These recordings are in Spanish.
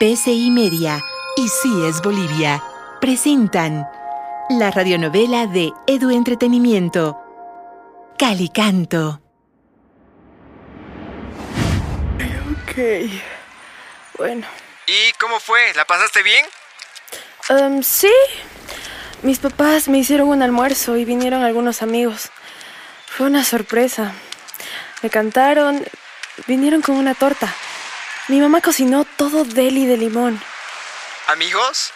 PCI Media y Sí es Bolivia presentan la radionovela de Edu Entretenimiento, Calicanto. Ok. Bueno. ¿Y cómo fue? ¿La pasaste bien? Em, sí. Mis papás me hicieron un almuerzo y vinieron algunos amigos. Fue una sorpresa. Me cantaron, vinieron con una torta. Mi mamá cocinó todo deli de limón. ¿Amigos?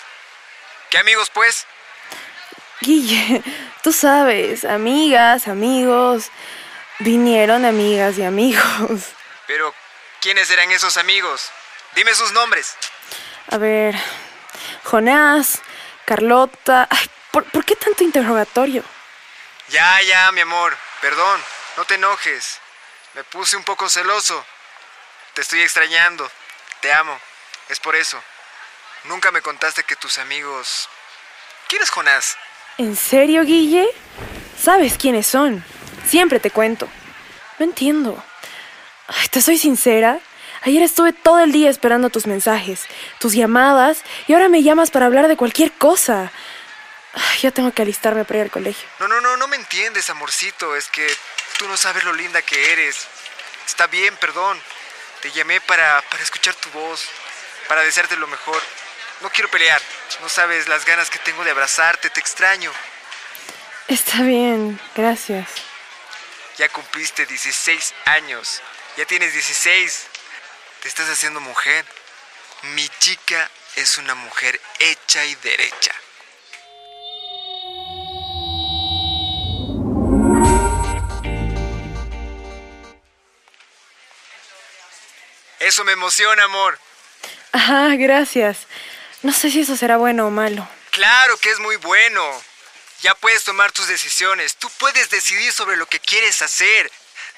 ¿Qué amigos, pues? Guille, tú sabes, amigas, amigos. Vinieron amigas y amigos. Pero, ¿quiénes eran esos amigos? Dime sus nombres. A ver, Jonás, Carlota. Ay, ¿por, ¿por qué tanto interrogatorio? Ya, ya, mi amor. Perdón, no te enojes. Me puse un poco celoso. Te estoy extrañando. Te amo. Es por eso. Nunca me contaste que tus amigos... ¿Quién es Jonás? ¿En serio, Guille? ¿Sabes quiénes son? Siempre te cuento. No entiendo. Ay, te soy sincera. Ayer estuve todo el día esperando tus mensajes, tus llamadas, y ahora me llamas para hablar de cualquier cosa. Ay, ya tengo que alistarme para ir al colegio. No, no, no, no me entiendes, amorcito. Es que tú no sabes lo linda que eres. Está bien, perdón. Te llamé para, para escuchar tu voz, para desearte lo mejor. No quiero pelear. No sabes las ganas que tengo de abrazarte. Te extraño. Está bien, gracias. Ya cumpliste 16 años. Ya tienes 16. Te estás haciendo mujer. Mi chica es una mujer hecha y derecha. Eso me emociona, amor. Ajá, gracias. No sé si eso será bueno o malo. Claro que es muy bueno. Ya puedes tomar tus decisiones. Tú puedes decidir sobre lo que quieres hacer.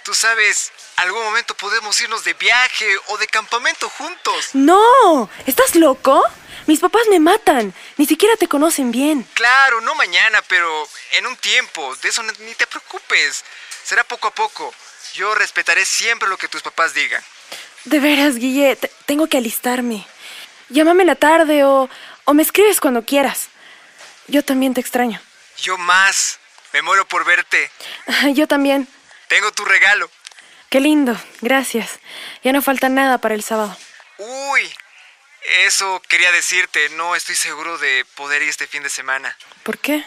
Tú sabes, algún momento podemos irnos de viaje o de campamento juntos. ¡No! ¿Estás loco? Mis papás me matan. Ni siquiera te conocen bien. Claro, no mañana, pero en un tiempo. De eso ni te preocupes. Será poco a poco. Yo respetaré siempre lo que tus papás digan. De veras, Guille, te- tengo que alistarme. Llámame en la tarde o, o me escribes cuando quieras. Yo también te extraño. Yo más. Me muero por verte. Yo también. Tengo tu regalo. Qué lindo, gracias. Ya no falta nada para el sábado. Uy, eso quería decirte. No estoy seguro de poder ir este fin de semana. ¿Por qué?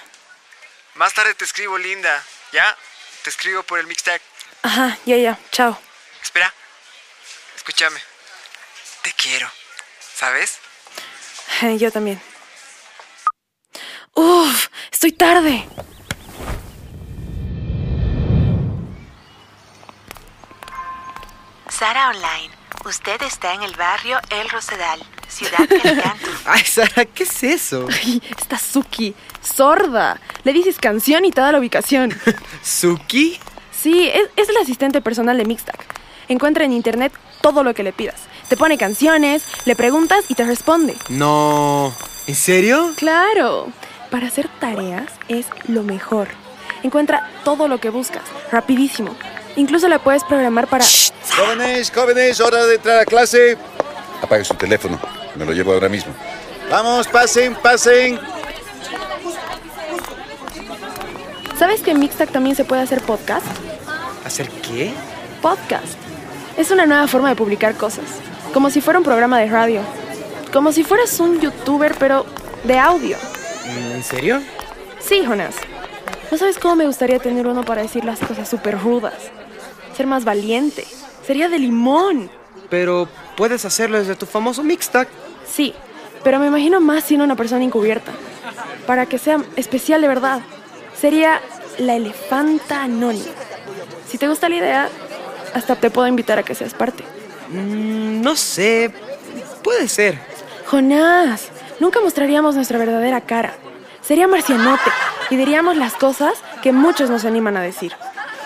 Más tarde te escribo, linda. ¿Ya? Te escribo por el mixtag. Ajá, ya, ya. Chao. Espera. Escúchame. Te quiero. ¿Sabes? Yo también. Uf, estoy tarde. Sara Online, usted está en el barrio El Rosedal, ciudad Calicanto. Ay, Sara, ¿qué es eso? Ay, esta Suki, sorda. Le dices canción y te da la ubicación. ¿Suki? Sí, es, es el asistente personal de Mixtag. Encuentra en internet todo lo que le pidas. Te pone canciones, le preguntas y te responde. No. ¿En serio? Claro, para hacer tareas es lo mejor. Encuentra todo lo que buscas, rapidísimo. Incluso la puedes programar para... Jóvenes, jóvenes, hora de entrar a clase. Apague su teléfono, me lo llevo ahora mismo. Vamos, pasen, pasen. ¿Sabes que en Mixtag también se puede hacer podcast? ¿Hacer qué? Podcast. Es una nueva forma de publicar cosas. Como si fuera un programa de radio. Como si fueras un youtuber, pero de audio. ¿En serio? Sí, Jonas. ¿No sabes cómo me gustaría tener uno para decir las cosas súper rudas? Ser más valiente. Sería de limón. Pero puedes hacerlo desde tu famoso mixtag. Sí, pero me imagino más siendo una persona encubierta. Para que sea especial de verdad. Sería la elefanta anónima. Si te gusta la idea, hasta te puedo invitar a que seas parte. Mm, no sé. Puede ser. Jonás, nunca mostraríamos nuestra verdadera cara. Sería marcianote y diríamos las cosas que muchos nos animan a decir.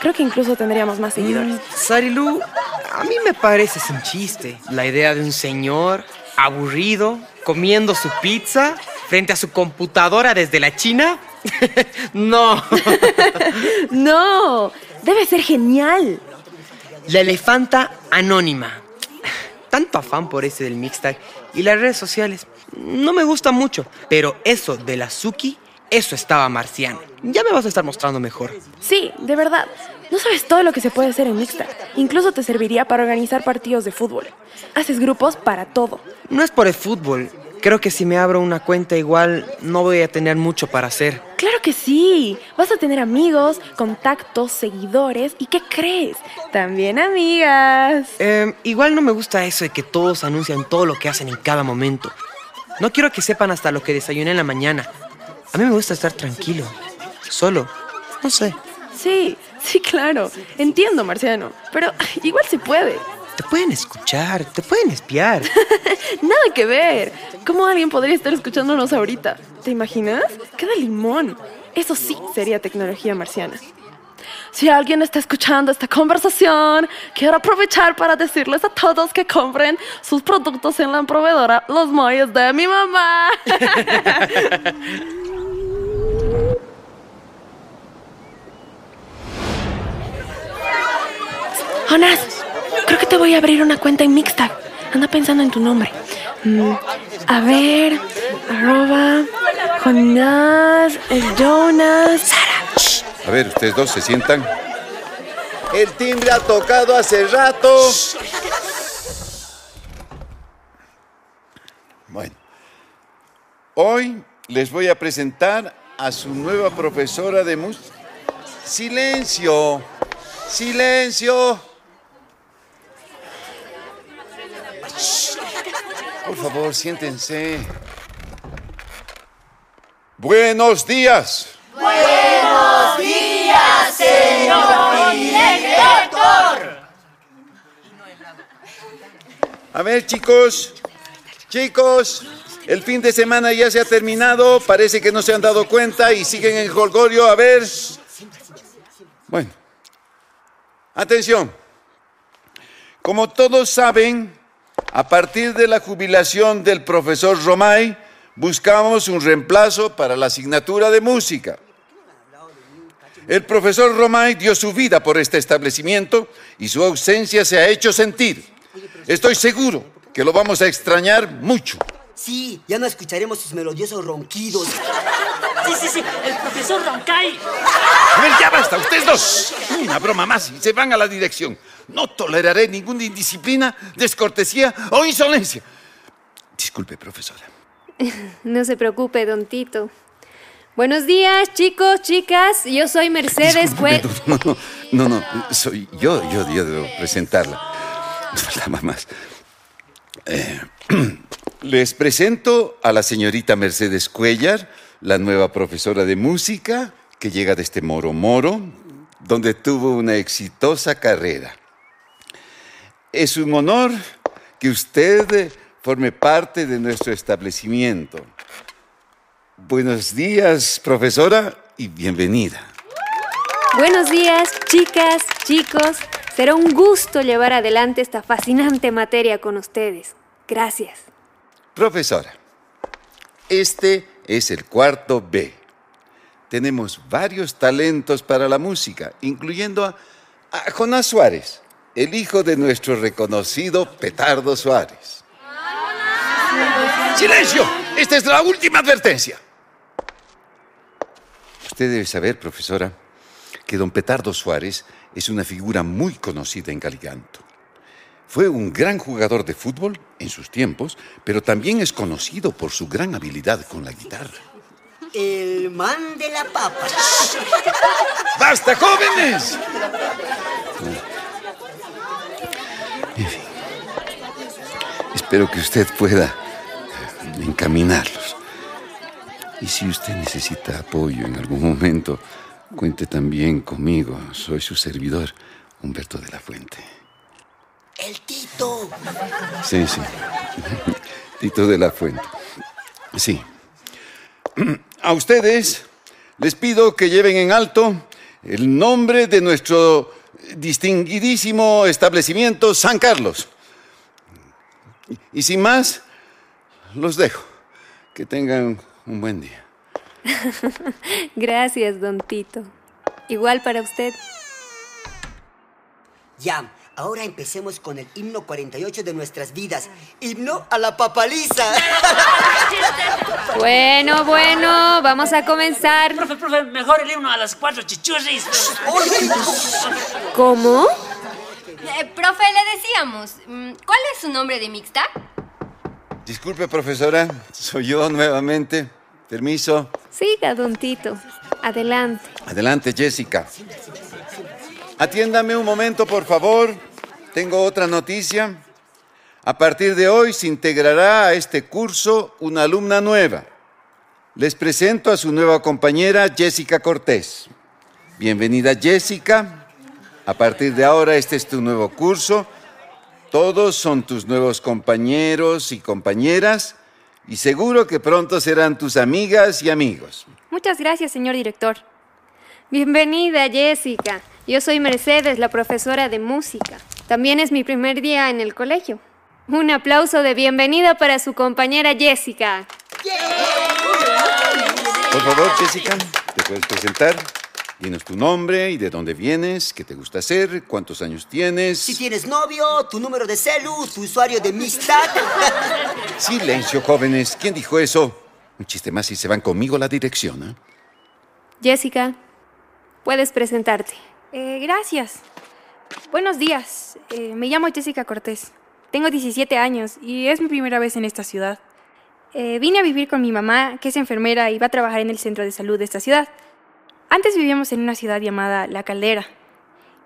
Creo que incluso tendríamos más seguidores. Mm, Sarilu, a mí me parece un chiste. La idea de un señor aburrido comiendo su pizza frente a su computadora desde la China. no. No, debe ser genial. La elefanta anónima. tanto afán por ese del mixtag y las redes sociales. No me gusta mucho, pero eso de la Suki, eso estaba marciano. Ya me vas a estar mostrando mejor. Sí, de verdad. No sabes todo lo que se puede hacer en Mixtag. Incluso te serviría para organizar partidos de fútbol. Haces grupos para todo. No es por el fútbol. Creo que si me abro una cuenta igual no voy a tener mucho para hacer. Claro que sí. Vas a tener amigos, contactos, seguidores y ¿qué crees? También amigas. Eh, igual no me gusta eso de que todos anuncian todo lo que hacen en cada momento. No quiero que sepan hasta lo que desayuné en la mañana. A mí me gusta estar tranquilo, solo, no sé. Sí, sí, claro. Entiendo, Marciano. Pero igual se puede. Te pueden escuchar, te pueden espiar. Nada que ver. ¿Cómo alguien podría estar escuchándonos ahorita? ¿Te imaginas? Cada limón. Eso sí sería tecnología marciana. Si alguien está escuchando esta conversación, quiero aprovechar para decirles a todos que compren sus productos en la proveedora Los Molles de mi mamá. Jonas, creo que te voy a abrir una cuenta en Mixtag. Anda pensando en tu nombre. Mm, a ver, arroba, Jonas, el Jonas, Sara. A ver, ustedes dos se sientan. El timbre ha tocado hace rato. Bueno, hoy les voy a presentar a su nueva profesora de música. Silencio, silencio. Por favor, siéntense. Buenos días. A ver, chicos, chicos, el fin de semana ya se ha terminado, parece que no se han dado cuenta y siguen en Holgorio. A ver. Bueno, atención. Como todos saben, a partir de la jubilación del profesor Romay, buscamos un reemplazo para la asignatura de música. El profesor Romay dio su vida por este establecimiento y su ausencia se ha hecho sentir. Estoy seguro que lo vamos a extrañar mucho. Sí, ya no escucharemos sus melodiosos ronquidos. Sí, sí, sí, el profesor Roncay. A ver, ya basta, ustedes dos. Una broma más y se van a la dirección. No toleraré ninguna indisciplina, descortesía o insolencia. Disculpe, profesora. No se preocupe, don Tito. Buenos días, chicos, chicas. Yo soy Mercedes Cue- no, no, no, no, no, soy yo, yo, yo debo presentarla. Faltaba más. Eh, les presento a la señorita Mercedes Cuellar, la nueva profesora de música que llega desde Moro Moro, donde tuvo una exitosa carrera. Es un honor que usted forme parte de nuestro establecimiento. Buenos días, profesora, y bienvenida. Buenos días, chicas, chicos. Será un gusto llevar adelante esta fascinante materia con ustedes. Gracias. Profesora, este es el cuarto B. Tenemos varios talentos para la música, incluyendo a, a Jonás Suárez, el hijo de nuestro reconocido Petardo Suárez. ¡Silencio! Esta es la última advertencia. Usted debe saber, profesora, que don Petardo Suárez es una figura muy conocida en Calicanto. Fue un gran jugador de fútbol en sus tiempos, pero también es conocido por su gran habilidad con la guitarra. El man de la papa. ¡Basta, jóvenes! En fin, espero que usted pueda encaminarlos. Y si usted necesita apoyo en algún momento, cuente también conmigo. Soy su servidor, Humberto de la Fuente. El Tito. Sí, sí. Tito de la Fuente. Sí. A ustedes les pido que lleven en alto el nombre de nuestro distinguidísimo establecimiento San Carlos. Y sin más, los dejo. Que tengan un buen día. Gracias, don Tito. Igual para usted. Ya, Ahora empecemos con el himno 48 de nuestras vidas. Himno a la papaliza. Bueno, bueno, vamos a comenzar. Profe, profe, mejor el himno a las cuatro chichurris. ¿Cómo? Eh, profe, le decíamos, mm, ¿cuál es su nombre de mixta? Disculpe, profesora, soy yo nuevamente. Permiso. Siga, don Tito. Adelante. Adelante, Jessica. Atiéndame un momento, por favor. Tengo otra noticia. A partir de hoy se integrará a este curso una alumna nueva. Les presento a su nueva compañera Jessica Cortés. Bienvenida Jessica. A partir de ahora este es tu nuevo curso. Todos son tus nuevos compañeros y compañeras y seguro que pronto serán tus amigas y amigos. Muchas gracias, señor director. Bienvenida, Jessica. Yo soy Mercedes, la profesora de música. También es mi primer día en el colegio. Un aplauso de bienvenida para su compañera Jessica. Por favor, Jessica, ¿te puedes presentar? Dinos tu nombre y de dónde vienes, qué te gusta hacer, cuántos años tienes. Si tienes novio, tu número de celu, tu usuario de amistad. Silencio, jóvenes. ¿Quién dijo eso? Un chiste más y se van conmigo a la dirección, ¿eh? Jessica, puedes presentarte. Eh, gracias. Buenos días. Eh, me llamo Jessica Cortés. Tengo 17 años y es mi primera vez en esta ciudad. Eh, vine a vivir con mi mamá, que es enfermera y va a trabajar en el centro de salud de esta ciudad. Antes vivíamos en una ciudad llamada La Caldera.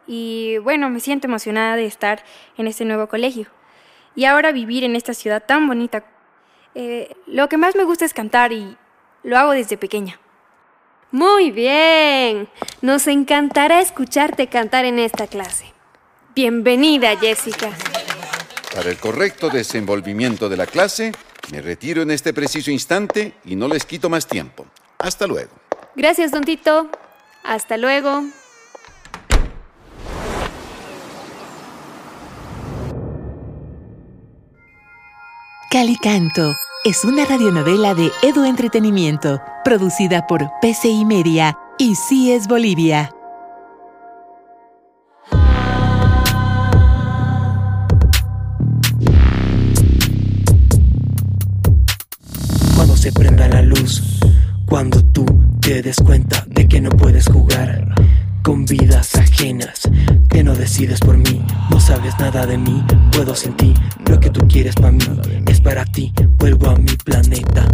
Y bueno, me siento emocionada de estar en este nuevo colegio. Y ahora vivir en esta ciudad tan bonita. Lo que más me gusta es cantar y lo hago desde pequeña. Muy bien. Nos encantará escucharte cantar en esta clase. Bienvenida, Jessica. Para el correcto desenvolvimiento de la clase, me retiro en este preciso instante y no les quito más tiempo. Hasta luego. Gracias, don Tito. Hasta luego. Calicanto es una radionovela de Edu Entretenimiento, producida por PCI Media y CIES Bolivia. Cuando se prenda la luz, cuando tú te des cuenta de que no puedes jugar con vidas ajenas, que no decides por mí, no sabes nada de mí, puedo sentir lo que tú quieres para mí, para ti, vuelvo a mi planeta.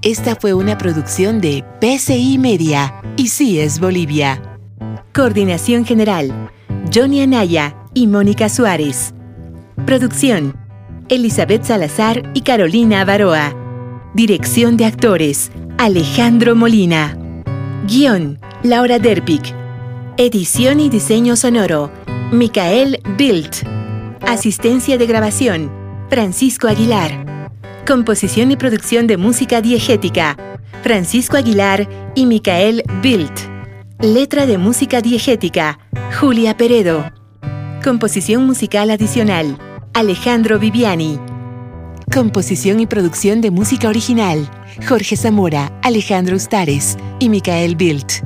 Esta fue una producción de PCI Media y CIES Bolivia. Coordinación General, Johnny Anaya y Mónica Suárez. Producción, Elizabeth Salazar y Carolina Avaroa. Dirección de actores, Alejandro Molina. Guión, Laura Derpic. Edición y diseño sonoro, Micael Bilt. Asistencia de grabación, Francisco Aguilar. Composición y producción de música diegética, Francisco Aguilar y Micael Bilt. Letra de música diegética, Julia Peredo. Composición musical adicional, Alejandro Viviani. Composición y producción de música original, Jorge Zamora, Alejandro Ustares y Micael Bilt.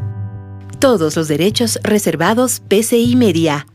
Todos los derechos reservados PCI Media.